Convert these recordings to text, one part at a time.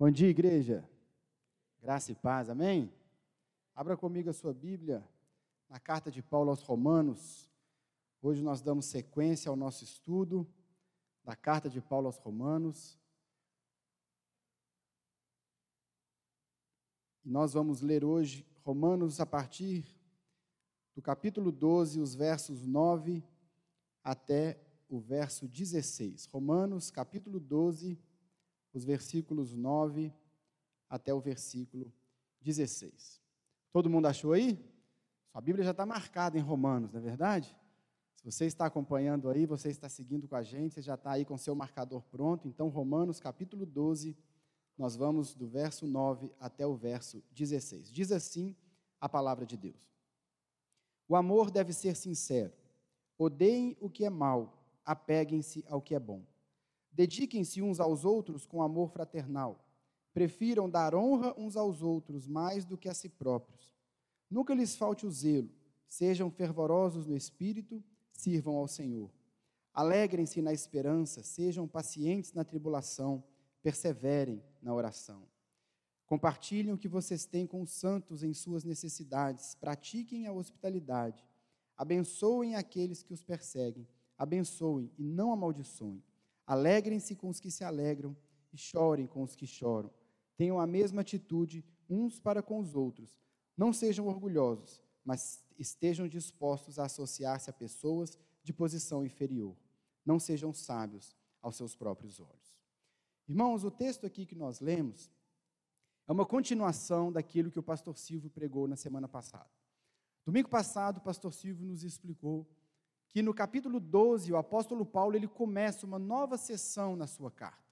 Bom dia, igreja. Graça e paz, amém? Abra comigo a sua Bíblia na carta de Paulo aos Romanos. Hoje nós damos sequência ao nosso estudo da carta de Paulo aos Romanos. E nós vamos ler hoje Romanos a partir do capítulo 12, os versos 9 até o verso 16. Romanos, capítulo 12, os versículos 9 até o versículo 16. Todo mundo achou aí? Sua Bíblia já está marcada em Romanos, não é verdade? Se você está acompanhando aí, você está seguindo com a gente, você já está aí com seu marcador pronto. Então, Romanos capítulo 12, nós vamos do verso 9 até o verso 16. Diz assim a palavra de Deus: O amor deve ser sincero. Odeiem o que é mal, apeguem-se ao que é bom. Dediquem-se uns aos outros com amor fraternal. Prefiram dar honra uns aos outros mais do que a si próprios. Nunca lhes falte o zelo. Sejam fervorosos no espírito, sirvam ao Senhor. Alegrem-se na esperança, sejam pacientes na tribulação, perseverem na oração. Compartilhem o que vocês têm com os santos em suas necessidades, pratiquem a hospitalidade. Abençoem aqueles que os perseguem, abençoem e não amaldiçoem. Alegrem-se com os que se alegram e chorem com os que choram. Tenham a mesma atitude uns para com os outros. Não sejam orgulhosos, mas estejam dispostos a associar-se a pessoas de posição inferior. Não sejam sábios aos seus próprios olhos. Irmãos, o texto aqui que nós lemos é uma continuação daquilo que o pastor Silvio pregou na semana passada. Domingo passado, o pastor Silvio nos explicou que no capítulo 12, o apóstolo Paulo ele começa uma nova sessão na sua carta.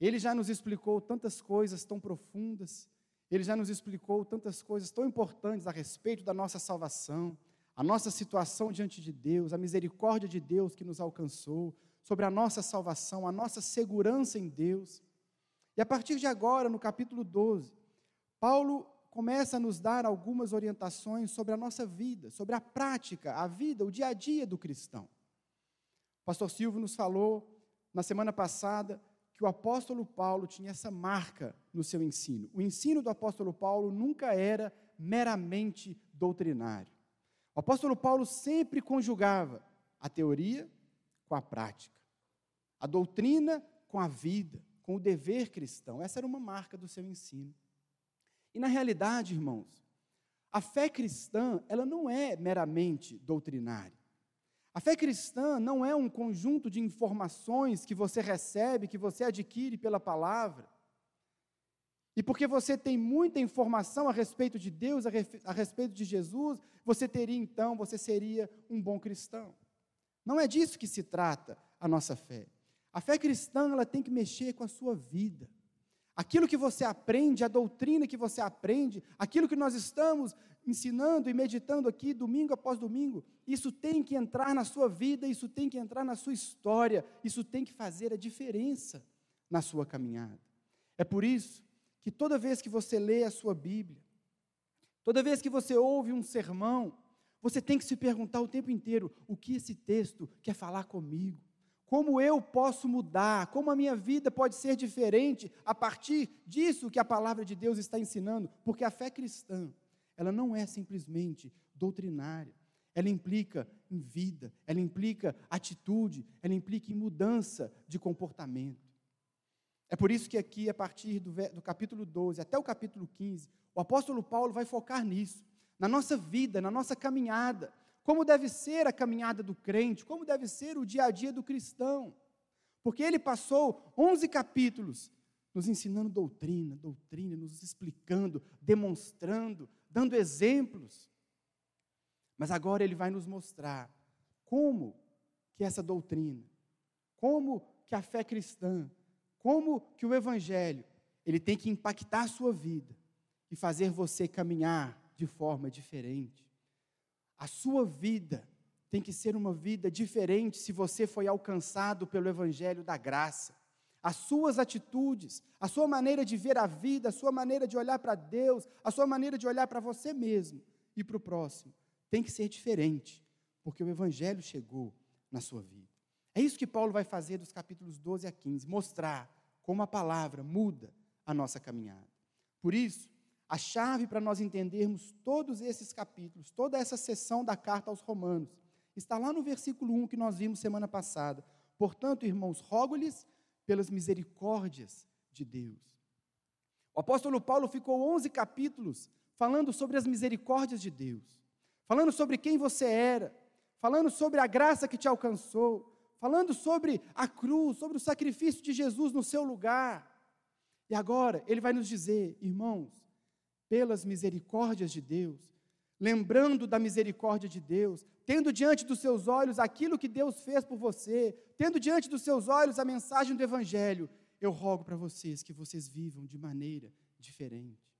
Ele já nos explicou tantas coisas tão profundas, ele já nos explicou tantas coisas tão importantes a respeito da nossa salvação, a nossa situação diante de Deus, a misericórdia de Deus que nos alcançou, sobre a nossa salvação, a nossa segurança em Deus. E a partir de agora, no capítulo 12, Paulo começa a nos dar algumas orientações sobre a nossa vida, sobre a prática, a vida, o dia a dia do cristão. O pastor Silvio nos falou na semana passada que o apóstolo Paulo tinha essa marca no seu ensino. O ensino do apóstolo Paulo nunca era meramente doutrinário. O apóstolo Paulo sempre conjugava a teoria com a prática, a doutrina com a vida, com o dever cristão. Essa era uma marca do seu ensino. E na realidade, irmãos, a fé cristã, ela não é meramente doutrinária. A fé cristã não é um conjunto de informações que você recebe, que você adquire pela palavra. E porque você tem muita informação a respeito de Deus, a respeito de Jesus, você teria então, você seria um bom cristão. Não é disso que se trata a nossa fé. A fé cristã, ela tem que mexer com a sua vida. Aquilo que você aprende, a doutrina que você aprende, aquilo que nós estamos ensinando e meditando aqui domingo após domingo, isso tem que entrar na sua vida, isso tem que entrar na sua história, isso tem que fazer a diferença na sua caminhada. É por isso que toda vez que você lê a sua Bíblia, toda vez que você ouve um sermão, você tem que se perguntar o tempo inteiro: o que esse texto quer falar comigo? Como eu posso mudar? Como a minha vida pode ser diferente a partir disso que a palavra de Deus está ensinando? Porque a fé cristã, ela não é simplesmente doutrinária. Ela implica em vida, ela implica atitude, ela implica em mudança de comportamento. É por isso que aqui, a partir do, do capítulo 12 até o capítulo 15, o apóstolo Paulo vai focar nisso, na nossa vida, na nossa caminhada como deve ser a caminhada do crente, como deve ser o dia a dia do cristão. Porque ele passou 11 capítulos nos ensinando doutrina, doutrina, nos explicando, demonstrando, dando exemplos. Mas agora ele vai nos mostrar como que essa doutrina, como que a fé cristã, como que o evangelho, ele tem que impactar a sua vida e fazer você caminhar de forma diferente. A sua vida tem que ser uma vida diferente se você foi alcançado pelo Evangelho da graça. As suas atitudes, a sua maneira de ver a vida, a sua maneira de olhar para Deus, a sua maneira de olhar para você mesmo e para o próximo, tem que ser diferente, porque o Evangelho chegou na sua vida. É isso que Paulo vai fazer dos capítulos 12 a 15, mostrar como a palavra muda a nossa caminhada. Por isso, a chave para nós entendermos todos esses capítulos, toda essa sessão da carta aos Romanos, está lá no versículo 1 que nós vimos semana passada. Portanto, irmãos, rogo-lhes pelas misericórdias de Deus. O apóstolo Paulo ficou 11 capítulos falando sobre as misericórdias de Deus, falando sobre quem você era, falando sobre a graça que te alcançou, falando sobre a cruz, sobre o sacrifício de Jesus no seu lugar. E agora ele vai nos dizer, irmãos, pelas misericórdias de Deus, lembrando da misericórdia de Deus, tendo diante dos seus olhos aquilo que Deus fez por você, tendo diante dos seus olhos a mensagem do Evangelho, eu rogo para vocês que vocês vivam de maneira diferente.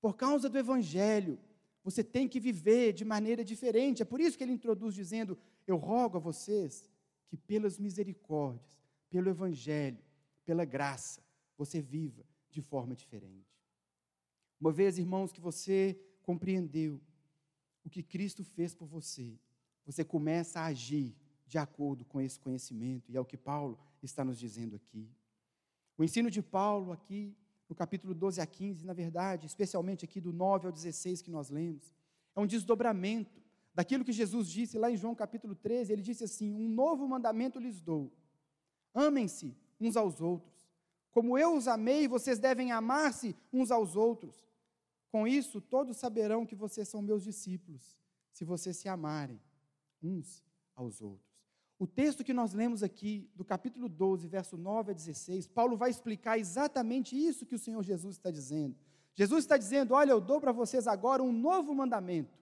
Por causa do Evangelho, você tem que viver de maneira diferente. É por isso que ele introduz dizendo: Eu rogo a vocês que, pelas misericórdias, pelo Evangelho, pela graça, você viva de forma diferente. Uma vez, irmãos, que você compreendeu o que Cristo fez por você, você começa a agir de acordo com esse conhecimento, e é o que Paulo está nos dizendo aqui. O ensino de Paulo aqui, no capítulo 12 a 15, na verdade, especialmente aqui do 9 ao 16 que nós lemos, é um desdobramento daquilo que Jesus disse lá em João capítulo 13. Ele disse assim: Um novo mandamento lhes dou. Amem-se uns aos outros. Como eu os amei, vocês devem amar-se uns aos outros. Com isso, todos saberão que vocês são meus discípulos, se vocês se amarem uns aos outros. O texto que nós lemos aqui, do capítulo 12, verso 9 a 16, Paulo vai explicar exatamente isso que o Senhor Jesus está dizendo. Jesus está dizendo: Olha, eu dou para vocês agora um novo mandamento.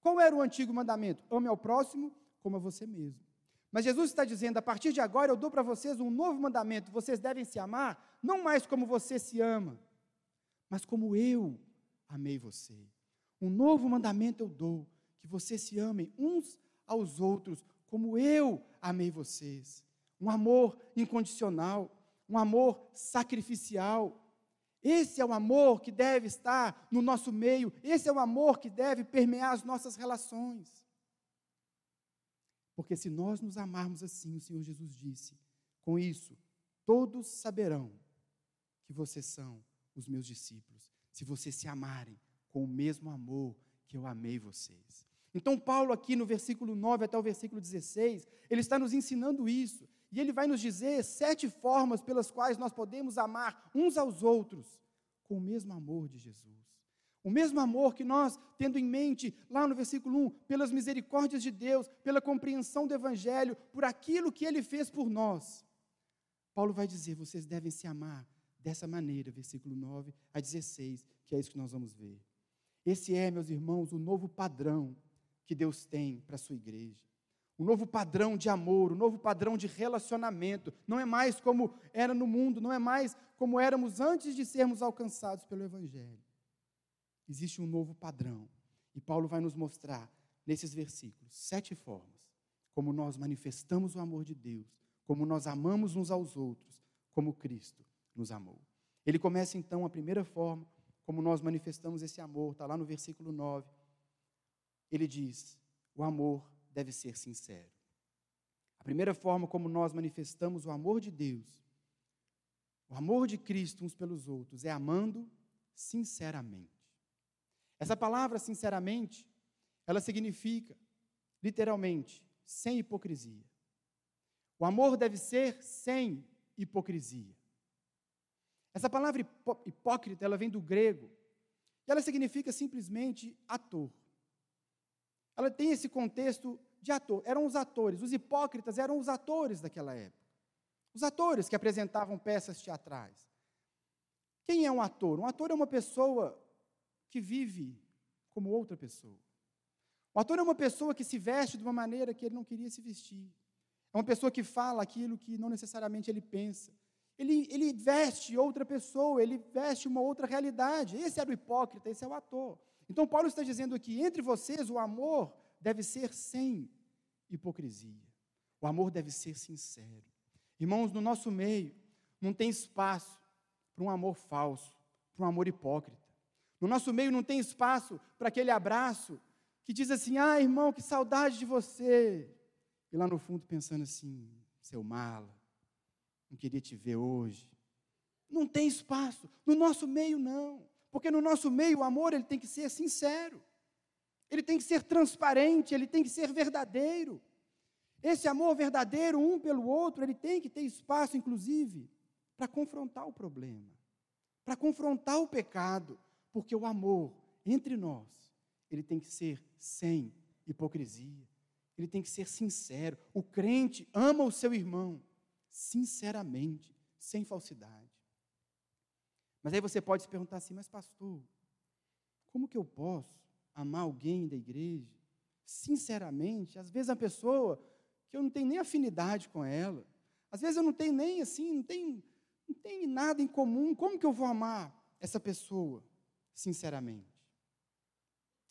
Qual era o antigo mandamento? Ame ao próximo como a você mesmo. Mas Jesus está dizendo: a partir de agora eu dou para vocês um novo mandamento. Vocês devem se amar, não mais como você se ama, mas como eu amei você. Um novo mandamento eu dou: que vocês se amem uns aos outros, como eu amei vocês. Um amor incondicional, um amor sacrificial. Esse é o amor que deve estar no nosso meio, esse é o amor que deve permear as nossas relações. Porque se nós nos amarmos assim, o Senhor Jesus disse, com isso, todos saberão que vocês são os meus discípulos, se vocês se amarem com o mesmo amor que eu amei vocês. Então, Paulo, aqui no versículo 9 até o versículo 16, ele está nos ensinando isso. E ele vai nos dizer sete formas pelas quais nós podemos amar uns aos outros com o mesmo amor de Jesus. O mesmo amor que nós, tendo em mente, lá no versículo 1, pelas misericórdias de Deus, pela compreensão do Evangelho, por aquilo que ele fez por nós. Paulo vai dizer: vocês devem se amar dessa maneira, versículo 9 a 16, que é isso que nós vamos ver. Esse é, meus irmãos, o novo padrão que Deus tem para a sua igreja. Um novo padrão de amor, um novo padrão de relacionamento. Não é mais como era no mundo, não é mais como éramos antes de sermos alcançados pelo Evangelho. Existe um novo padrão. E Paulo vai nos mostrar, nesses versículos, sete formas como nós manifestamos o amor de Deus, como nós amamos uns aos outros, como Cristo nos amou. Ele começa então a primeira forma, como nós manifestamos esse amor, está lá no versículo 9 ele diz: o amor deve ser sincero. A primeira forma como nós manifestamos o amor de Deus, o amor de Cristo uns pelos outros, é amando sinceramente. Essa palavra, sinceramente, ela significa, literalmente, sem hipocrisia. O amor deve ser sem hipocrisia. Essa palavra hipócrita, ela vem do grego, e ela significa simplesmente ator ela tem esse contexto de ator. Eram os atores, os hipócritas eram os atores daquela época. Os atores que apresentavam peças teatrais. Quem é um ator? Um ator é uma pessoa que vive como outra pessoa. O ator é uma pessoa que se veste de uma maneira que ele não queria se vestir. É uma pessoa que fala aquilo que não necessariamente ele pensa. Ele, ele veste outra pessoa, ele veste uma outra realidade. Esse era o hipócrita, esse é o ator. Então, Paulo está dizendo aqui: entre vocês o amor deve ser sem hipocrisia. O amor deve ser sincero. Irmãos, no nosso meio não tem espaço para um amor falso, para um amor hipócrita. No nosso meio não tem espaço para aquele abraço que diz assim: ah, irmão, que saudade de você. E lá no fundo pensando assim: seu mala, não queria te ver hoje. Não tem espaço. No nosso meio, não. Porque no nosso meio, o amor ele tem que ser sincero. Ele tem que ser transparente, ele tem que ser verdadeiro. Esse amor verdadeiro um pelo outro, ele tem que ter espaço, inclusive, para confrontar o problema, para confrontar o pecado, porque o amor entre nós, ele tem que ser sem hipocrisia, ele tem que ser sincero. O crente ama o seu irmão, sinceramente, sem falsidade. Mas aí você pode se perguntar assim, mas pastor, como que eu posso amar alguém da igreja, sinceramente? Às vezes a pessoa que eu não tenho nem afinidade com ela, às vezes eu não tenho nem assim, não tenho, não tenho nada em comum, como que eu vou amar essa pessoa, sinceramente?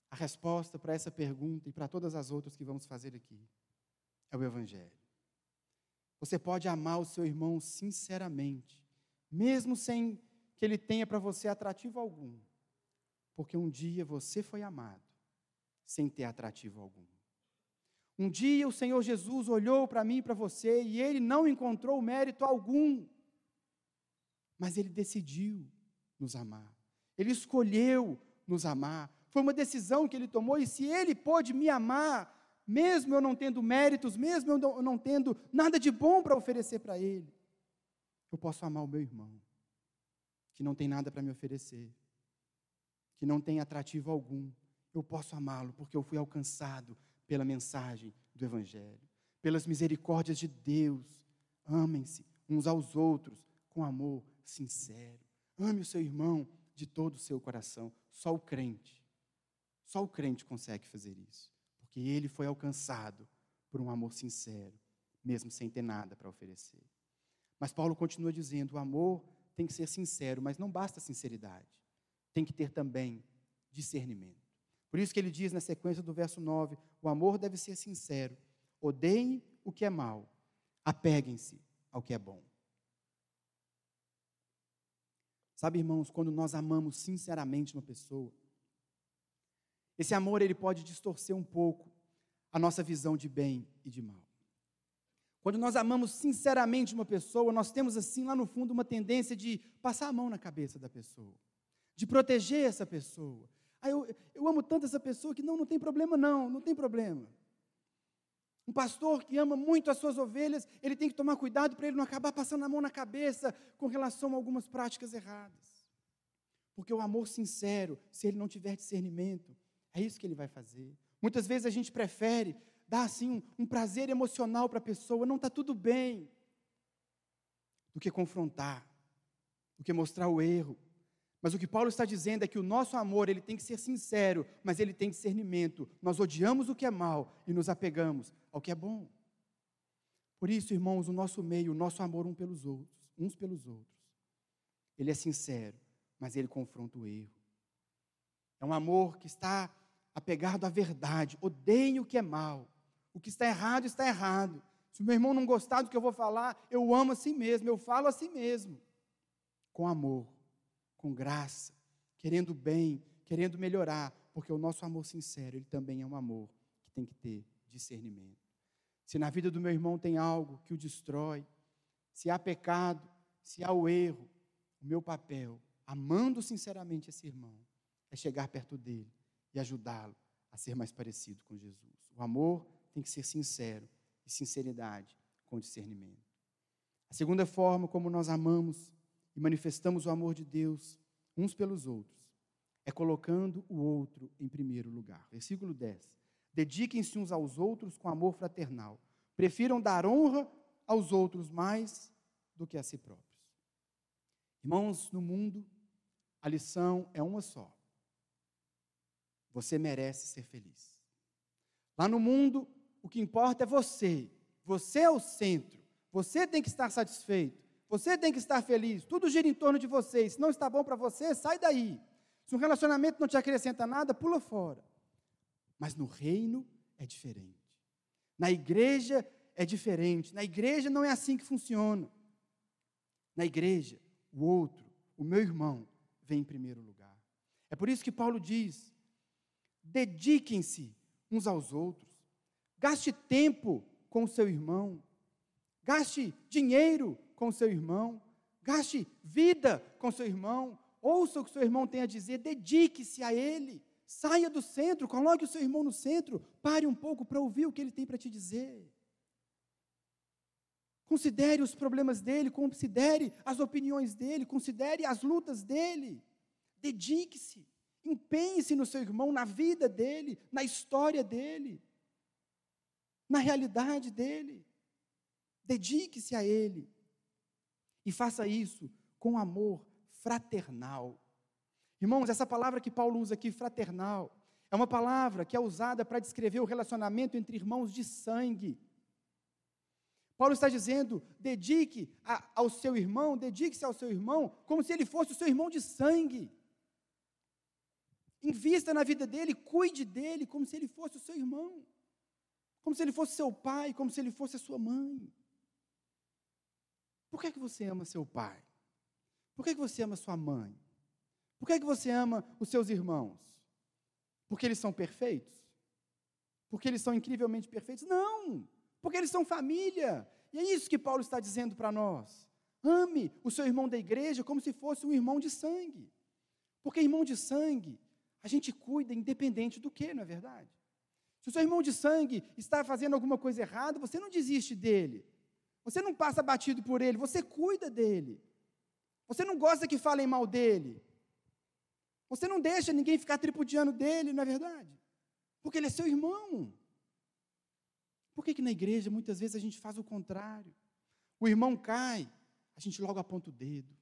A resposta para essa pergunta e para todas as outras que vamos fazer aqui é o Evangelho. Você pode amar o seu irmão sinceramente, mesmo sem que ele tenha para você atrativo algum, porque um dia você foi amado sem ter atrativo algum. Um dia o Senhor Jesus olhou para mim e para você e ele não encontrou mérito algum, mas ele decidiu nos amar, ele escolheu nos amar, foi uma decisão que ele tomou, e se ele pôde me amar, mesmo eu não tendo méritos, mesmo eu não tendo nada de bom para oferecer para ele, eu posso amar o meu irmão, que não tem nada para me oferecer, que não tem atrativo algum. Eu posso amá-lo porque eu fui alcançado pela mensagem do Evangelho, pelas misericórdias de Deus. Amem-se uns aos outros com amor sincero. Ame o seu irmão de todo o seu coração. Só o crente, só o crente consegue fazer isso porque ele foi alcançado por um amor sincero, mesmo sem ter nada para oferecer. Mas Paulo continua dizendo: o amor tem que ser sincero, mas não basta sinceridade, tem que ter também discernimento. Por isso que ele diz na sequência do verso 9: o amor deve ser sincero, odeiem o que é mal, apeguem-se ao que é bom. Sabe, irmãos, quando nós amamos sinceramente uma pessoa, esse amor ele pode distorcer um pouco a nossa visão de bem e de mal. Quando nós amamos sinceramente uma pessoa, nós temos assim lá no fundo uma tendência de passar a mão na cabeça da pessoa, de proteger essa pessoa. Ah, eu, eu amo tanto essa pessoa que não, não tem problema não, não tem problema. Um pastor que ama muito as suas ovelhas, ele tem que tomar cuidado para ele não acabar passando a mão na cabeça com relação a algumas práticas erradas. Porque o amor sincero, se ele não tiver discernimento, é isso que ele vai fazer. Muitas vezes a gente prefere dar assim um, um prazer emocional para a pessoa, não está tudo bem, do que confrontar, do que mostrar o erro. Mas o que Paulo está dizendo é que o nosso amor ele tem que ser sincero, mas ele tem discernimento. Nós odiamos o que é mal e nos apegamos ao que é bom. Por isso, irmãos, o nosso meio, o nosso amor um pelos outros, uns pelos outros, ele é sincero, mas ele confronta o erro. É um amor que está apegado à verdade. Odeiem o que é mal. O que está errado, está errado. Se o meu irmão não gostar do que eu vou falar, eu amo a si mesmo, eu falo a si mesmo. Com amor, com graça, querendo bem, querendo melhorar, porque o nosso amor sincero, ele também é um amor que tem que ter discernimento. Se na vida do meu irmão tem algo que o destrói, se há pecado, se há o erro, o meu papel, amando sinceramente esse irmão, é chegar perto dele e ajudá-lo a ser mais parecido com Jesus. O amor tem que ser sincero e sinceridade com discernimento. A segunda forma como nós amamos e manifestamos o amor de Deus uns pelos outros é colocando o outro em primeiro lugar. Versículo 10. Dediquem-se uns aos outros com amor fraternal. Prefiram dar honra aos outros mais do que a si próprios. Irmãos, no mundo, a lição é uma só. Você merece ser feliz. Lá no mundo, o que importa é você. Você é o centro. Você tem que estar satisfeito. Você tem que estar feliz. Tudo gira em torno de você. Se não está bom para você, sai daí. Se um relacionamento não te acrescenta nada, pula fora. Mas no reino é diferente. Na igreja é diferente. Na igreja não é assim que funciona. Na igreja, o outro, o meu irmão, vem em primeiro lugar. É por isso que Paulo diz: dediquem-se uns aos outros, gaste tempo com seu irmão, gaste dinheiro com seu irmão, gaste vida com seu irmão, ouça o que seu irmão tem a dizer, dedique-se a ele, saia do centro, coloque o seu irmão no centro, pare um pouco para ouvir o que ele tem para te dizer. Considere os problemas dele, considere as opiniões dele, considere as lutas dele. Dedique-se, empenhe-se no seu irmão, na vida dele, na história dele, na realidade dele. Dedique-se a ele. E faça isso com amor fraternal. Irmãos, essa palavra que Paulo usa aqui, fraternal, é uma palavra que é usada para descrever o relacionamento entre irmãos de sangue. Paulo está dizendo: dedique a, ao seu irmão, dedique-se ao seu irmão, como se ele fosse o seu irmão de sangue. Invista na vida dele, cuide dele como se ele fosse o seu irmão, como se ele fosse seu pai, como se ele fosse a sua mãe. Por que, é que você ama seu pai? Por que, é que você ama sua mãe? Por que, é que você ama os seus irmãos? Porque eles são perfeitos? Porque eles são incrivelmente perfeitos? Não! porque eles são família. E é isso que Paulo está dizendo para nós. Ame o seu irmão da igreja como se fosse um irmão de sangue. Porque irmão de sangue, a gente cuida independente do que, não é verdade? Se o seu irmão de sangue está fazendo alguma coisa errada, você não desiste dele. Você não passa batido por ele, você cuida dele. Você não gosta que falem mal dele. Você não deixa ninguém ficar tripudiando dele, não é verdade? Porque ele é seu irmão. Por que, que na igreja muitas vezes a gente faz o contrário? O irmão cai, a gente logo aponta o dedo.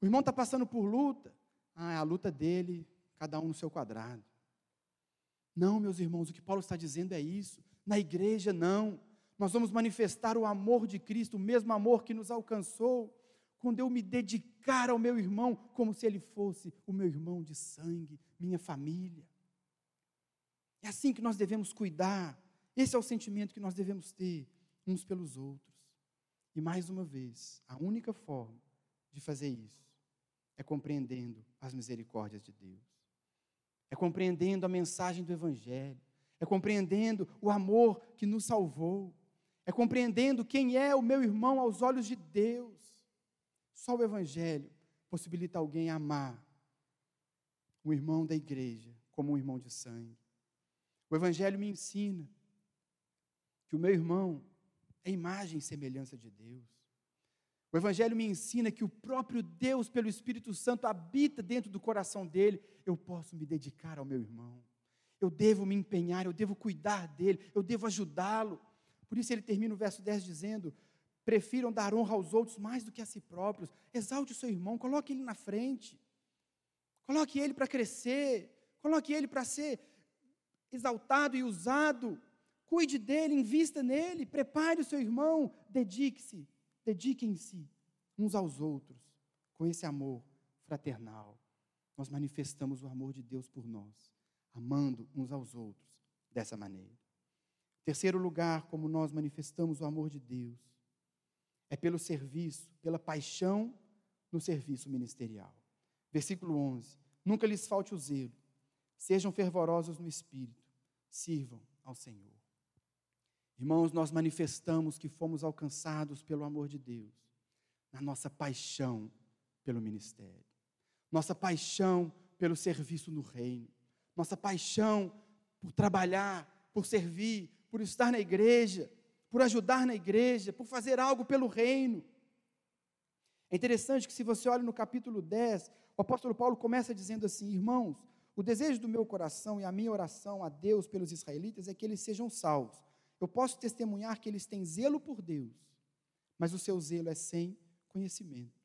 O irmão está passando por luta, ah, é a luta dele, cada um no seu quadrado. Não, meus irmãos, o que Paulo está dizendo é isso. Na igreja, não. Nós vamos manifestar o amor de Cristo, o mesmo amor que nos alcançou, quando eu me dedicar ao meu irmão como se ele fosse o meu irmão de sangue, minha família. É assim que nós devemos cuidar esse é o sentimento que nós devemos ter uns pelos outros. E mais uma vez, a única forma de fazer isso é compreendendo as misericórdias de Deus. É compreendendo a mensagem do Evangelho. É compreendendo o amor que nos salvou. É compreendendo quem é o meu irmão aos olhos de Deus. Só o Evangelho possibilita alguém amar o irmão da igreja como um irmão de sangue. O Evangelho me ensina que o meu irmão é imagem e semelhança de Deus. O Evangelho me ensina que o próprio Deus, pelo Espírito Santo, habita dentro do coração dele. Eu posso me dedicar ao meu irmão. Eu devo me empenhar, eu devo cuidar dele, eu devo ajudá-lo. Por isso ele termina o verso 10 dizendo: Prefiram dar honra aos outros mais do que a si próprios. Exalte o seu irmão, coloque ele na frente. Coloque ele para crescer. Coloque ele para ser exaltado e usado cuide dele, invista nele, prepare o seu irmão, dedique-se, dediquem-se uns aos outros, com esse amor fraternal. Nós manifestamos o amor de Deus por nós, amando uns aos outros dessa maneira. Terceiro lugar, como nós manifestamos o amor de Deus, é pelo serviço, pela paixão no serviço ministerial. Versículo 11: Nunca lhes falte o zelo, sejam fervorosos no espírito, sirvam ao Senhor. Irmãos, nós manifestamos que fomos alcançados pelo amor de Deus, na nossa paixão pelo ministério, nossa paixão pelo serviço no reino, nossa paixão por trabalhar, por servir, por estar na igreja, por ajudar na igreja, por fazer algo pelo reino. É interessante que, se você olha no capítulo 10, o apóstolo Paulo começa dizendo assim: Irmãos, o desejo do meu coração e a minha oração a Deus pelos israelitas é que eles sejam salvos. Eu posso testemunhar que eles têm zelo por Deus, mas o seu zelo é sem conhecimento.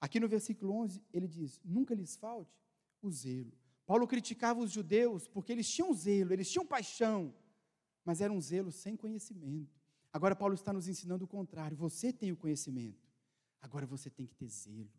Aqui no versículo 11, ele diz: Nunca lhes falte o zelo. Paulo criticava os judeus porque eles tinham zelo, eles tinham paixão, mas era um zelo sem conhecimento. Agora, Paulo está nos ensinando o contrário: você tem o conhecimento, agora você tem que ter zelo,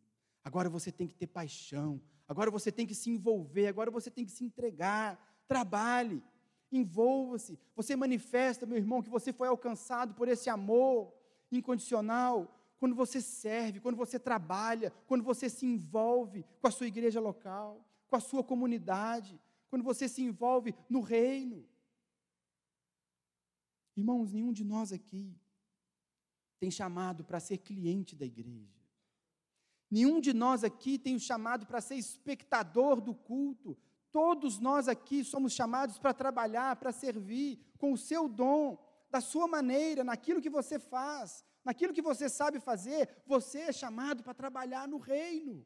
agora você tem que ter paixão, agora você tem que se envolver, agora você tem que se entregar. Trabalhe, envolva-se. Você manifesta, meu irmão, que você foi alcançado por esse amor incondicional quando você serve, quando você trabalha, quando você se envolve com a sua igreja local, com a sua comunidade, quando você se envolve no reino. Irmãos, nenhum de nós aqui tem chamado para ser cliente da igreja. Nenhum de nós aqui tem o chamado para ser espectador do culto. Todos nós aqui somos chamados para trabalhar, para servir, com o seu dom, da sua maneira, naquilo que você faz, naquilo que você sabe fazer. Você é chamado para trabalhar no reino.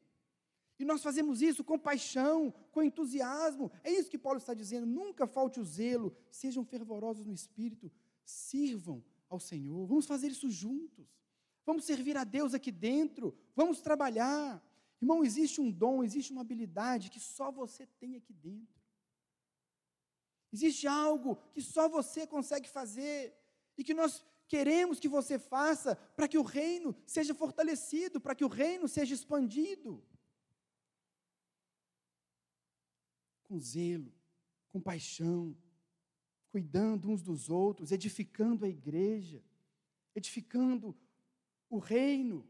E nós fazemos isso com paixão, com entusiasmo. É isso que Paulo está dizendo. Nunca falte o zelo, sejam fervorosos no espírito, sirvam ao Senhor. Vamos fazer isso juntos. Vamos servir a Deus aqui dentro, vamos trabalhar. Irmão, existe um dom, existe uma habilidade que só você tem aqui dentro. Existe algo que só você consegue fazer e que nós queremos que você faça para que o reino seja fortalecido, para que o reino seja expandido. Com zelo, com paixão, cuidando uns dos outros, edificando a igreja, edificando o reino.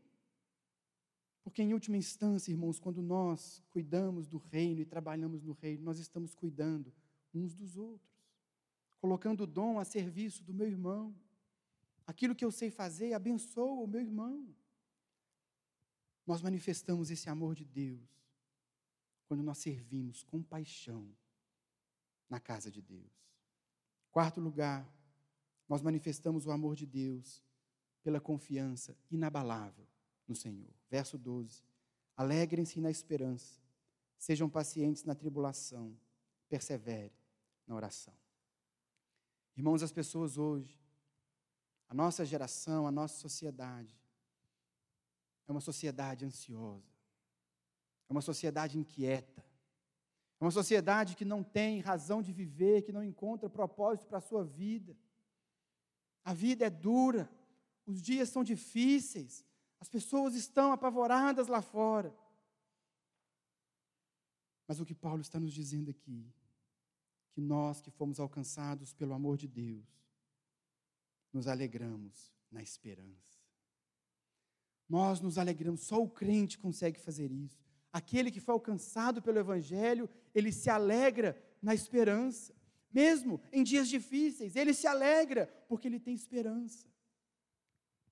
Porque, em última instância, irmãos, quando nós cuidamos do reino e trabalhamos no reino, nós estamos cuidando uns dos outros, colocando o dom a serviço do meu irmão. Aquilo que eu sei fazer, abençoa o meu irmão. Nós manifestamos esse amor de Deus quando nós servimos com paixão na casa de Deus. Quarto lugar, nós manifestamos o amor de Deus pela confiança inabalável no Senhor. Verso 12: Alegrem-se na esperança, sejam pacientes na tribulação, persevere na oração. Irmãos, as pessoas hoje, a nossa geração, a nossa sociedade, é uma sociedade ansiosa, é uma sociedade inquieta, é uma sociedade que não tem razão de viver, que não encontra propósito para a sua vida. A vida é dura, os dias são difíceis, as pessoas estão apavoradas lá fora. Mas o que Paulo está nos dizendo aqui, que nós que fomos alcançados pelo amor de Deus, nos alegramos na esperança. Nós nos alegramos, só o crente consegue fazer isso. Aquele que foi alcançado pelo Evangelho, ele se alegra na esperança. Mesmo em dias difíceis, ele se alegra porque ele tem esperança.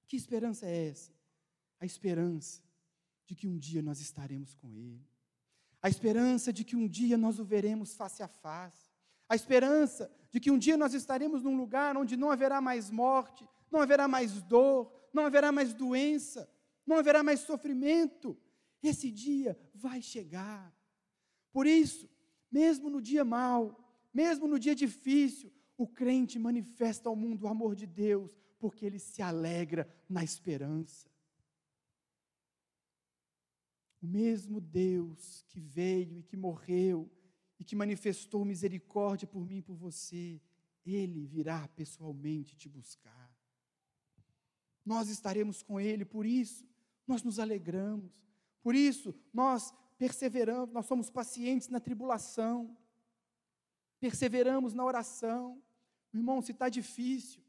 Que esperança é essa? A esperança de que um dia nós estaremos com Ele. A esperança de que um dia nós o veremos face a face. A esperança de que um dia nós estaremos num lugar onde não haverá mais morte, não haverá mais dor, não haverá mais doença, não haverá mais sofrimento. Esse dia vai chegar. Por isso, mesmo no dia mau, mesmo no dia difícil, o crente manifesta ao mundo o amor de Deus, porque ele se alegra na esperança. O mesmo Deus que veio e que morreu e que manifestou misericórdia por mim e por você, ele virá pessoalmente te buscar. Nós estaremos com ele, por isso nós nos alegramos. Por isso nós perseveramos, nós somos pacientes na tribulação. Perseveramos na oração. Irmão, se está difícil,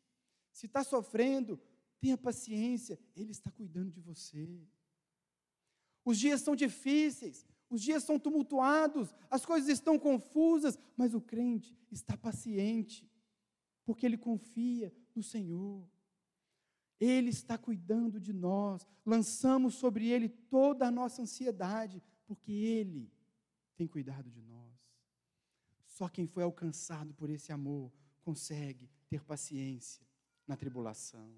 se está sofrendo, tenha paciência, Ele está cuidando de você. Os dias são difíceis, os dias são tumultuados, as coisas estão confusas, mas o crente está paciente, porque ele confia no Senhor. Ele está cuidando de nós, lançamos sobre Ele toda a nossa ansiedade, porque Ele tem cuidado de nós. Só quem foi alcançado por esse amor consegue ter paciência na tribulação.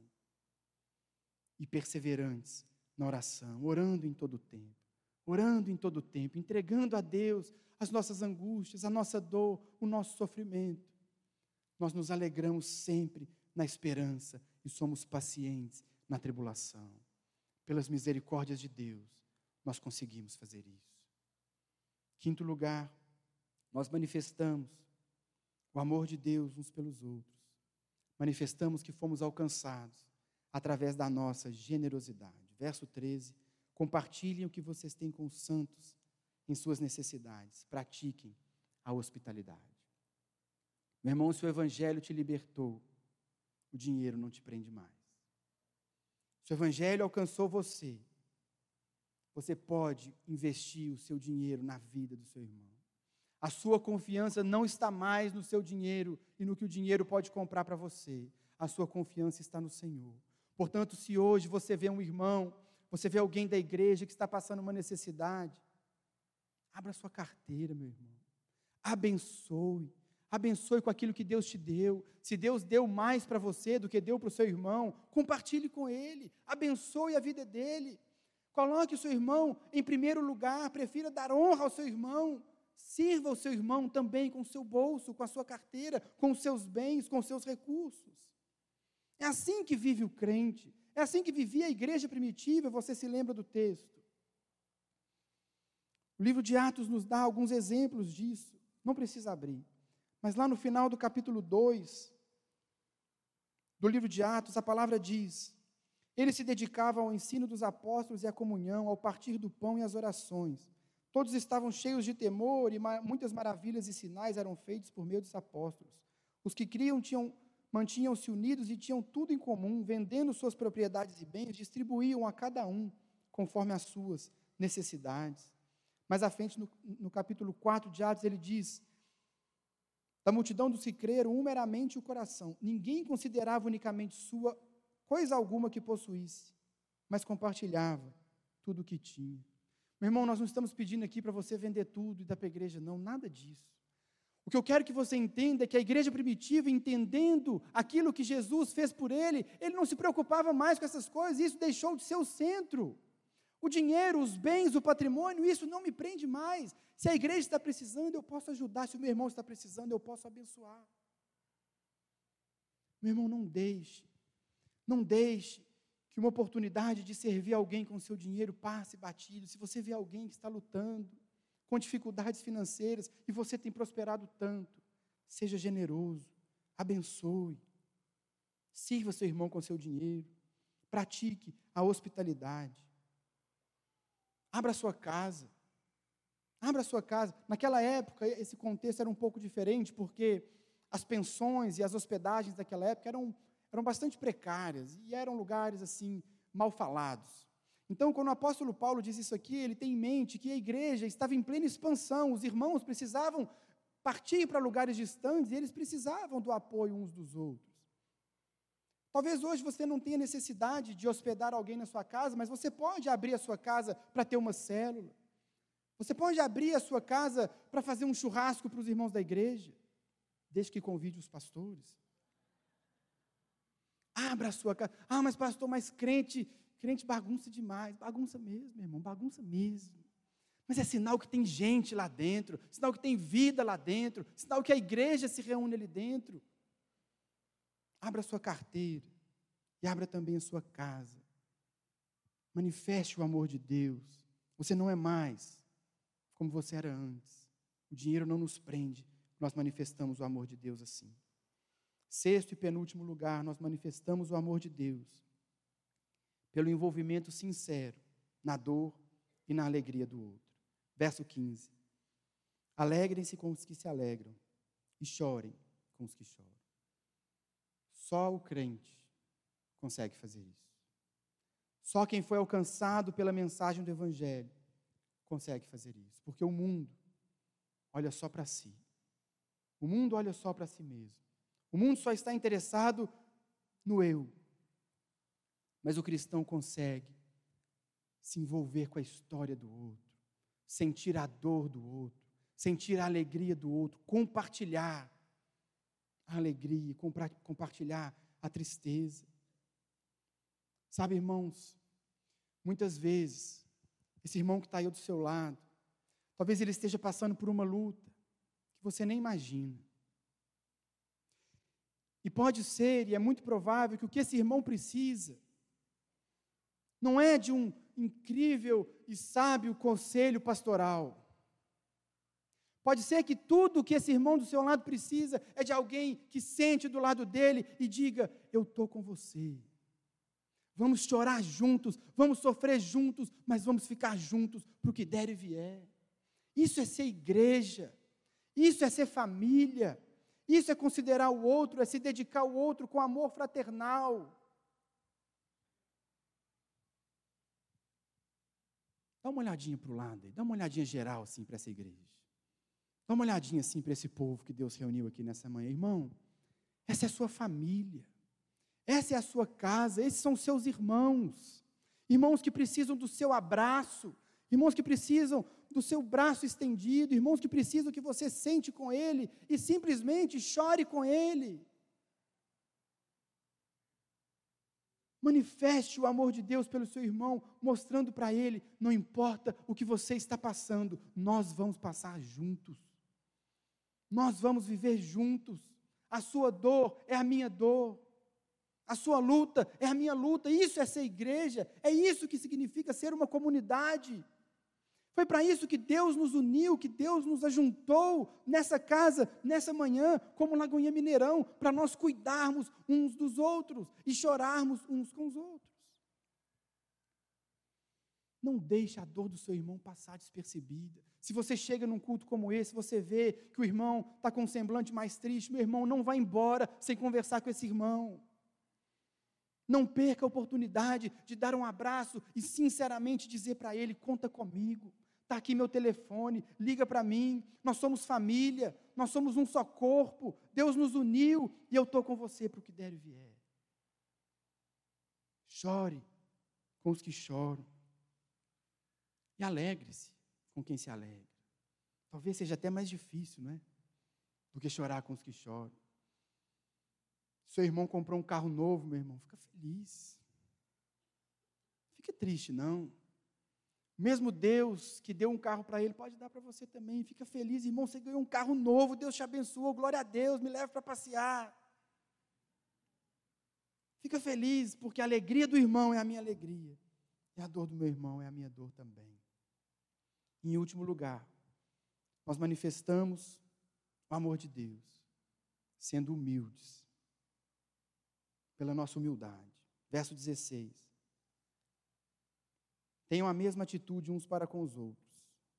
E perseverantes na oração, orando em todo o tempo, orando em todo o tempo, entregando a Deus as nossas angústias, a nossa dor, o nosso sofrimento. Nós nos alegramos sempre na esperança e somos pacientes na tribulação. Pelas misericórdias de Deus, nós conseguimos fazer isso. Quinto lugar, nós manifestamos o amor de Deus uns pelos outros manifestamos que fomos alcançados através da nossa generosidade. Verso 13: Compartilhem o que vocês têm com os santos em suas necessidades, pratiquem a hospitalidade. Meu irmão, se o Evangelho te libertou, o dinheiro não te prende mais. Se o Evangelho alcançou você, você pode investir o seu dinheiro na vida do seu irmão. A sua confiança não está mais no seu dinheiro e no que o dinheiro pode comprar para você. A sua confiança está no Senhor. Portanto, se hoje você vê um irmão você vê alguém da igreja que está passando uma necessidade, abra sua carteira, meu irmão. Abençoe. Abençoe com aquilo que Deus te deu. Se Deus deu mais para você do que deu para o seu irmão, compartilhe com ele. Abençoe a vida dele. Coloque o seu irmão em primeiro lugar. Prefira dar honra ao seu irmão. Sirva o seu irmão também com o seu bolso, com a sua carteira, com os seus bens, com os seus recursos. É assim que vive o crente. É assim que vivia a igreja primitiva, você se lembra do texto. O livro de Atos nos dá alguns exemplos disso. Não precisa abrir. Mas lá no final do capítulo 2 do livro de Atos, a palavra diz: Eles se dedicavam ao ensino dos apóstolos e à comunhão, ao partir do pão e às orações. Todos estavam cheios de temor e muitas maravilhas e sinais eram feitos por meio dos apóstolos. Os que criam tinham mantinham-se unidos e tinham tudo em comum, vendendo suas propriedades e bens, distribuíam a cada um conforme as suas necessidades. Mais à frente, no, no capítulo 4 de Atos, ele diz: Da multidão dos que creram, um meramente o coração. Ninguém considerava unicamente sua coisa alguma que possuísse, mas compartilhava tudo o que tinha. Meu irmão, nós não estamos pedindo aqui para você vender tudo e dar para a igreja, não, nada disso. O que eu quero que você entenda é que a igreja primitiva, entendendo aquilo que Jesus fez por ele, ele não se preocupava mais com essas coisas, isso deixou de ser o centro. O dinheiro, os bens, o patrimônio, isso não me prende mais. Se a igreja está precisando, eu posso ajudar. Se o meu irmão está precisando, eu posso abençoar. Meu irmão, não deixe, não deixe que uma oportunidade de servir alguém com seu dinheiro passe batido. Se você vê alguém que está lutando, com dificuldades financeiras e você tem prosperado tanto, seja generoso, abençoe, sirva seu irmão com seu dinheiro, pratique a hospitalidade. Abra sua casa. Abra sua casa. Naquela época, esse contexto era um pouco diferente, porque as pensões e as hospedagens daquela época eram, eram bastante precárias e eram lugares assim mal falados. Então, quando o apóstolo Paulo diz isso aqui, ele tem em mente que a igreja estava em plena expansão, os irmãos precisavam partir para lugares distantes e eles precisavam do apoio uns dos outros. Talvez hoje você não tenha necessidade de hospedar alguém na sua casa, mas você pode abrir a sua casa para ter uma célula. Você pode abrir a sua casa para fazer um churrasco para os irmãos da igreja, desde que convide os pastores. Abra a sua casa. Ah, mas pastor, mais crente Crente bagunça demais, bagunça mesmo, irmão, bagunça mesmo. Mas é sinal que tem gente lá dentro, sinal que tem vida lá dentro, sinal que a igreja se reúne ali dentro. Abra a sua carteira e abra também a sua casa. Manifeste o amor de Deus. Você não é mais como você era antes. O dinheiro não nos prende, nós manifestamos o amor de Deus assim. Sexto e penúltimo lugar, nós manifestamos o amor de Deus pelo envolvimento sincero na dor e na alegria do outro. Verso 15. Alegrem-se com os que se alegram e chorem com os que choram. Só o crente consegue fazer isso. Só quem foi alcançado pela mensagem do Evangelho consegue fazer isso. Porque o mundo olha só para si. O mundo olha só para si mesmo. O mundo só está interessado no eu, mas o cristão consegue se envolver com a história do outro, sentir a dor do outro, sentir a alegria do outro, compartilhar a alegria, compartilhar a tristeza. Sabe, irmãos, muitas vezes, esse irmão que está aí do seu lado, talvez ele esteja passando por uma luta que você nem imagina. E pode ser, e é muito provável, que o que esse irmão precisa não é de um incrível e sábio conselho pastoral. Pode ser que tudo que esse irmão do seu lado precisa é de alguém que sente do lado dele e diga: Eu estou com você. Vamos chorar juntos, vamos sofrer juntos, mas vamos ficar juntos para o que der e vier. Isso é ser igreja, isso é ser família, isso é considerar o outro, é se dedicar ao outro com amor fraternal. Dá uma olhadinha para o lado, dá uma olhadinha geral assim para essa igreja. Dá uma olhadinha assim para esse povo que Deus reuniu aqui nessa manhã. Irmão, essa é a sua família. Essa é a sua casa, esses são seus irmãos. irmãos que precisam do seu abraço, irmãos que precisam do seu braço estendido, irmãos que precisam que você sente com ele e simplesmente chore com ele. Manifeste o amor de Deus pelo seu irmão, mostrando para ele: não importa o que você está passando, nós vamos passar juntos. Nós vamos viver juntos. A sua dor é a minha dor. A sua luta é a minha luta. Isso é ser igreja. É isso que significa ser uma comunidade. Foi para isso que Deus nos uniu, que Deus nos ajuntou nessa casa, nessa manhã, como Lagoinha Mineirão, para nós cuidarmos uns dos outros e chorarmos uns com os outros. Não deixe a dor do seu irmão passar despercebida. Se você chega num culto como esse, você vê que o irmão está com um semblante mais triste, meu irmão, não vá embora sem conversar com esse irmão. Não perca a oportunidade de dar um abraço e sinceramente dizer para ele: conta comigo. Está aqui meu telefone, liga para mim. Nós somos família, nós somos um só corpo. Deus nos uniu e eu estou com você para o que der e vier. Chore com os que choram. E alegre-se com quem se alegra. Talvez seja até mais difícil, não é? Do que chorar com os que choram. Seu irmão comprou um carro novo, meu irmão, fica feliz. Fica triste, não. Mesmo Deus que deu um carro para ele, pode dar para você também. Fica feliz, irmão, você ganhou um carro novo, Deus te abençoou, glória a Deus, me leve para passear. Fica feliz, porque a alegria do irmão é a minha alegria, e a dor do meu irmão é a minha dor também. Em último lugar, nós manifestamos o amor de Deus, sendo humildes, pela nossa humildade. Verso 16. Tenham a mesma atitude uns para com os outros.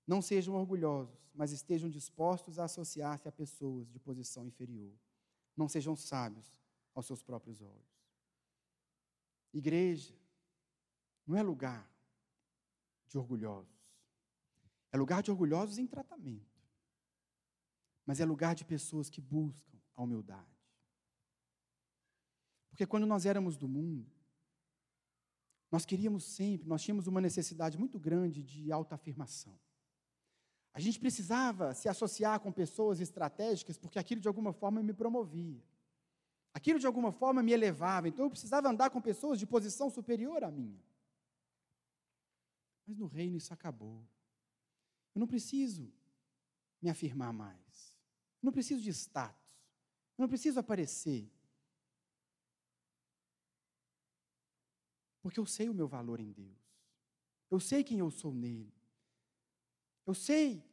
Não sejam orgulhosos, mas estejam dispostos a associar-se a pessoas de posição inferior. Não sejam sábios aos seus próprios olhos. Igreja não é lugar de orgulhosos. É lugar de orgulhosos em tratamento. Mas é lugar de pessoas que buscam a humildade. Porque quando nós éramos do mundo, nós queríamos sempre, nós tínhamos uma necessidade muito grande de autoafirmação. A gente precisava se associar com pessoas estratégicas porque aquilo de alguma forma me promovia. Aquilo de alguma forma me elevava, então eu precisava andar com pessoas de posição superior à minha. Mas no reino isso acabou. Eu não preciso me afirmar mais. Eu não preciso de status. Eu não preciso aparecer. Porque eu sei o meu valor em Deus. Eu sei quem eu sou nele. Eu sei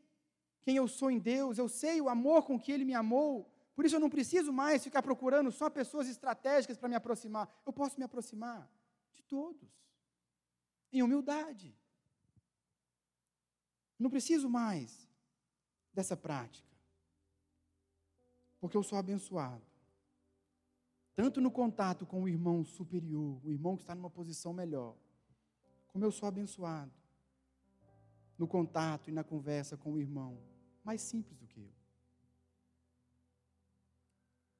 quem eu sou em Deus. Eu sei o amor com que ele me amou. Por isso eu não preciso mais ficar procurando só pessoas estratégicas para me aproximar. Eu posso me aproximar de todos. Em humildade. Não preciso mais dessa prática. Porque eu sou abençoado tanto no contato com o irmão superior, o irmão que está numa posição melhor, como eu sou abençoado no contato e na conversa com o irmão mais simples do que eu.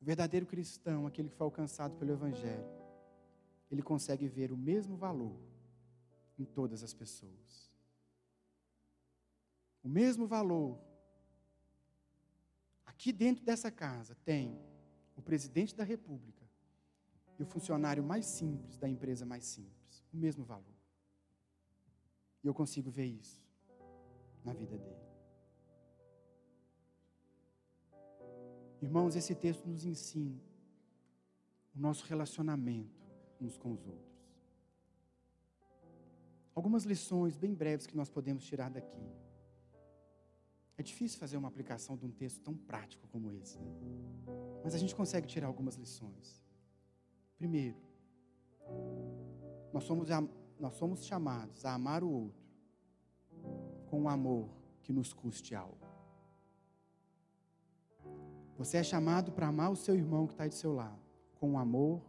O verdadeiro cristão, aquele que foi alcançado pelo Evangelho, ele consegue ver o mesmo valor em todas as pessoas. O mesmo valor. Aqui dentro dessa casa tem o presidente da República, e o funcionário mais simples da empresa mais simples. O mesmo valor. E eu consigo ver isso na vida dele. Irmãos, esse texto nos ensina o nosso relacionamento uns com os outros. Algumas lições bem breves que nós podemos tirar daqui. É difícil fazer uma aplicação de um texto tão prático como esse, né? mas a gente consegue tirar algumas lições. Primeiro, nós somos, nós somos chamados a amar o outro com um amor que nos custe algo. Você é chamado para amar o seu irmão que está do seu lado, com um amor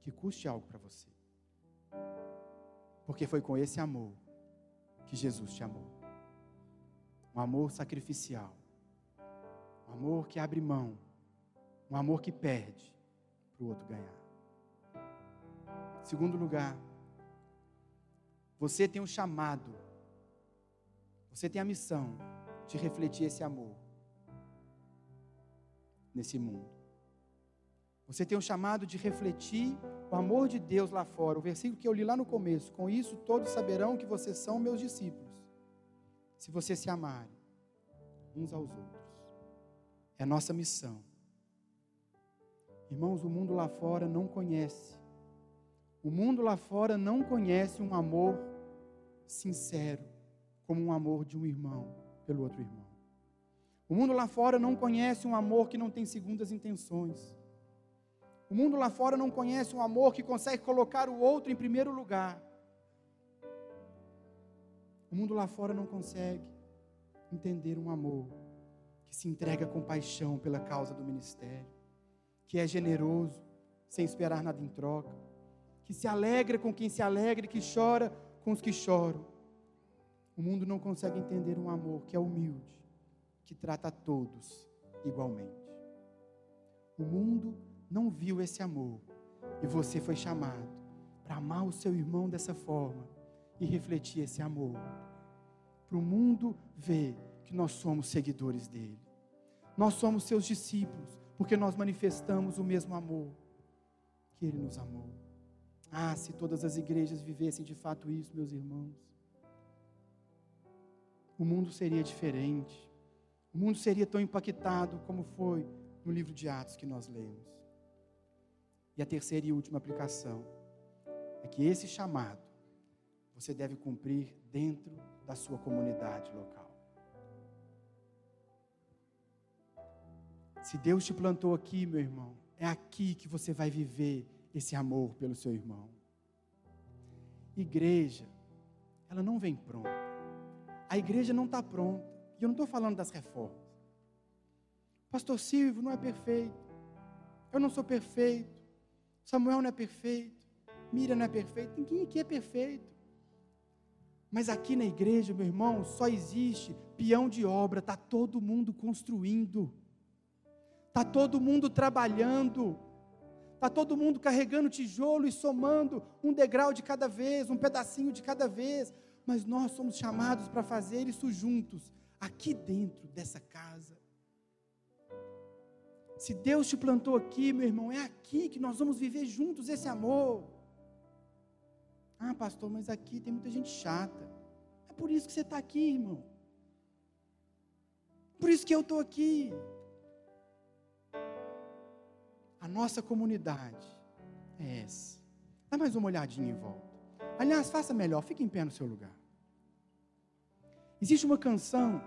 que custe algo para você. Porque foi com esse amor que Jesus te amou. Um amor sacrificial. Um amor que abre mão. Um amor que perde para o outro ganhar. Segundo lugar, Você tem um chamado, você tem a missão de refletir esse amor nesse mundo. Você tem um chamado de refletir o amor de Deus lá fora. O versículo que eu li lá no começo. Com isso, todos saberão que vocês são meus discípulos. Se vocês se amarem uns aos outros. É nossa missão. Irmãos, o mundo lá fora não conhece. O mundo lá fora não conhece um amor sincero, como um amor de um irmão pelo outro irmão. O mundo lá fora não conhece um amor que não tem segundas intenções. O mundo lá fora não conhece um amor que consegue colocar o outro em primeiro lugar. O mundo lá fora não consegue entender um amor que se entrega com paixão pela causa do ministério, que é generoso, sem esperar nada em troca, que se alegra com quem se alegra e que chora com os que choram. O mundo não consegue entender um amor que é humilde, que trata a todos igualmente. O mundo não viu esse amor. E você foi chamado para amar o seu irmão dessa forma e refletir esse amor. Para o mundo ver que nós somos seguidores dele. Nós somos seus discípulos, porque nós manifestamos o mesmo amor que ele nos amou. Ah, se todas as igrejas vivessem de fato isso, meus irmãos. O mundo seria diferente. O mundo seria tão impactado como foi no livro de Atos que nós lemos. E a terceira e última aplicação é que esse chamado você deve cumprir dentro da sua comunidade local. Se Deus te plantou aqui, meu irmão, é aqui que você vai viver esse amor pelo seu irmão. Igreja, ela não vem pronta. A igreja não está pronta. E eu não estou falando das reformas. Pastor Silvio não é perfeito. Eu não sou perfeito. Samuel não é perfeito, Miriam não é perfeita, ninguém aqui é perfeito. Mas aqui na igreja, meu irmão, só existe peão de obra, está todo mundo construindo, está todo mundo trabalhando, está todo mundo carregando tijolo e somando um degrau de cada vez, um pedacinho de cada vez, mas nós somos chamados para fazer isso juntos, aqui dentro dessa casa. Se Deus te plantou aqui, meu irmão, é aqui que nós vamos viver juntos esse amor. Ah, pastor, mas aqui tem muita gente chata. É por isso que você está aqui, irmão. Por isso que eu estou aqui. A nossa comunidade é essa. Dá mais uma olhadinha em volta. Aliás, faça melhor, fique em pé no seu lugar. Existe uma canção,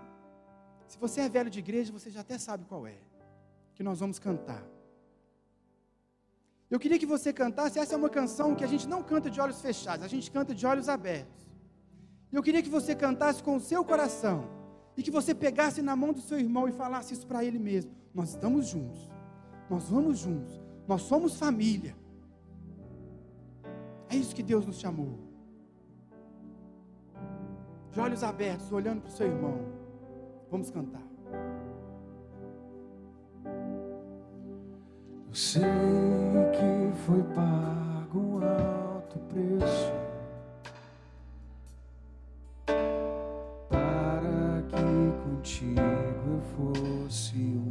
se você é velho de igreja, você já até sabe qual é que nós vamos cantar. Eu queria que você cantasse, essa é uma canção que a gente não canta de olhos fechados, a gente canta de olhos abertos. Eu queria que você cantasse com o seu coração e que você pegasse na mão do seu irmão e falasse isso para ele mesmo. Nós estamos juntos. Nós vamos juntos. Nós somos família. É isso que Deus nos chamou. De olhos abertos, olhando para o seu irmão. Vamos cantar. Eu sei que foi pago um alto preço para que contigo eu fosse um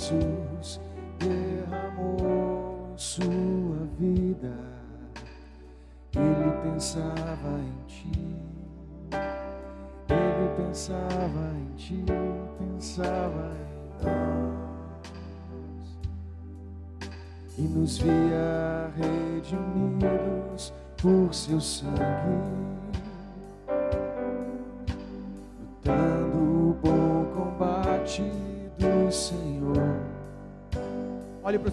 Jesus derramou sua vida, ele pensava em ti. Pensava em ti, pensava em nós. E nos via redimidos por seu sangue,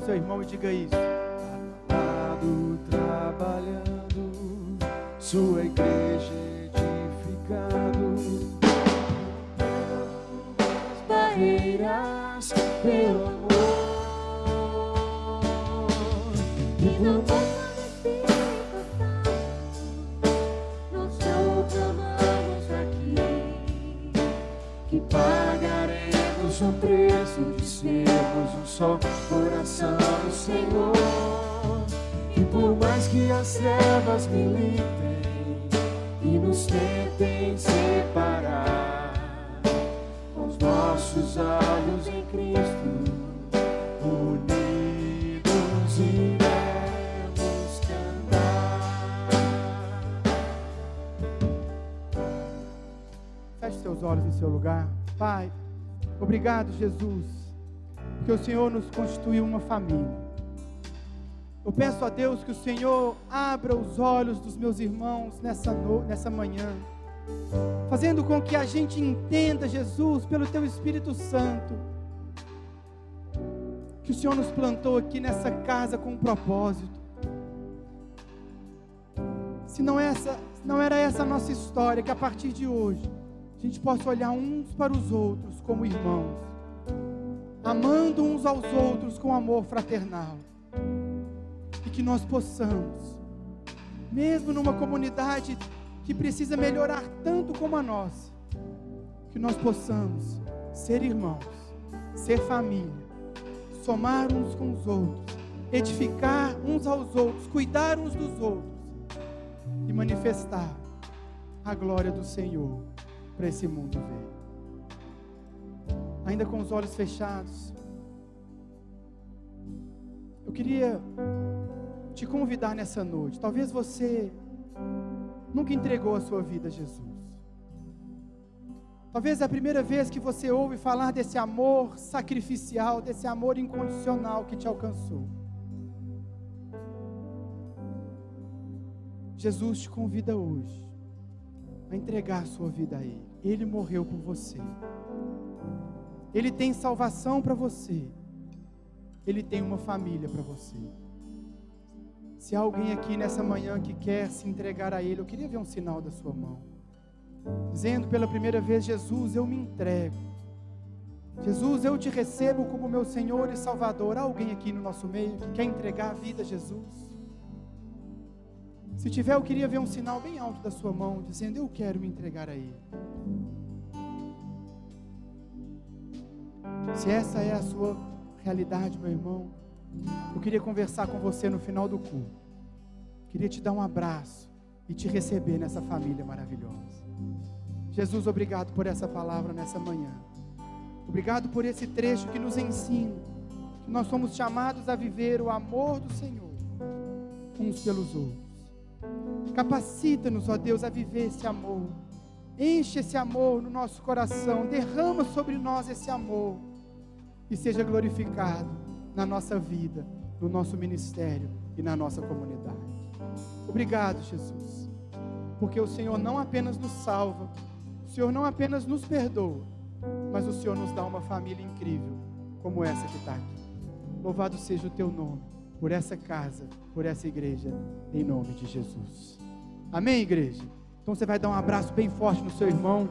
seu irmão e diga isso. Nossos olhos em Cristo, unidos iremos. Feche seus olhos no seu lugar. Pai, obrigado, Jesus, porque o Senhor nos constituiu uma família. Eu peço a Deus que o Senhor abra os olhos dos meus irmãos nessa, no- nessa manhã, fazendo com que a gente entenda, Jesus, pelo Teu Espírito Santo, que o Senhor nos plantou aqui nessa casa com um propósito. Se não, essa, se não era essa a nossa história, que a partir de hoje a gente possa olhar uns para os outros como irmãos, amando uns aos outros com amor fraternal, e que nós possamos, mesmo numa comunidade que precisa melhorar tanto como a nossa, que nós possamos ser irmãos, ser família, somar uns com os outros, edificar uns aos outros, cuidar uns dos outros e manifestar a glória do Senhor para esse mundo ver. Ainda com os olhos fechados, eu queria te convidar nessa noite. Talvez você nunca entregou a sua vida a Jesus. Talvez é a primeira vez que você ouve falar desse amor sacrificial, desse amor incondicional que te alcançou. Jesus te convida hoje a entregar sua vida a Ele. Ele morreu por você. Ele tem salvação para você. Ele tem uma família para você. Se há alguém aqui nessa manhã que quer se entregar a Ele, eu queria ver um sinal da sua mão. Dizendo pela primeira vez: Jesus, eu me entrego. Jesus, eu te recebo como meu Senhor e Salvador. Há alguém aqui no nosso meio que quer entregar a vida a Jesus? Se tiver, eu queria ver um sinal bem alto da sua mão, dizendo: Eu quero me entregar a Ele. Se essa é a sua realidade, meu irmão, eu queria conversar com você no final do culto. Queria te dar um abraço e te receber nessa família maravilhosa. Jesus, obrigado por essa palavra nessa manhã. Obrigado por esse trecho que nos ensina que nós somos chamados a viver o amor do Senhor uns pelos outros. Capacita-nos, ó Deus, a viver esse amor. Enche esse amor no nosso coração, derrama sobre nós esse amor e seja glorificado na nossa vida, no nosso ministério e na nossa comunidade. Obrigado, Jesus, porque o Senhor não apenas nos salva, o Senhor não apenas nos perdoa, mas o Senhor nos dá uma família incrível, como essa que está aqui. Louvado seja o teu nome, por essa casa, por essa igreja, em nome de Jesus. Amém, igreja? Então você vai dar um abraço bem forte no seu irmão.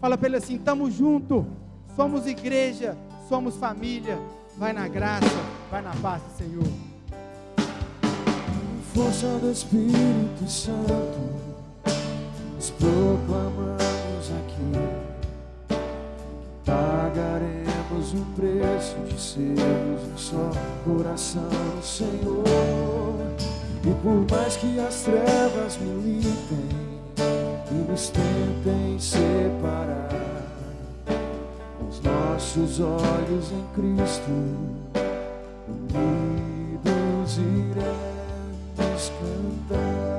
Fala para ele assim: estamos juntos, somos igreja, somos família. Vai na graça, vai na paz do Senhor. força do Espírito Santo, nós proclamamos aqui. Pagaremos o preço de sermos um só coração, Senhor. E por mais que as trevas militem e nos tentem separar, nossos olhos em Cristo, unidos iremos cantar.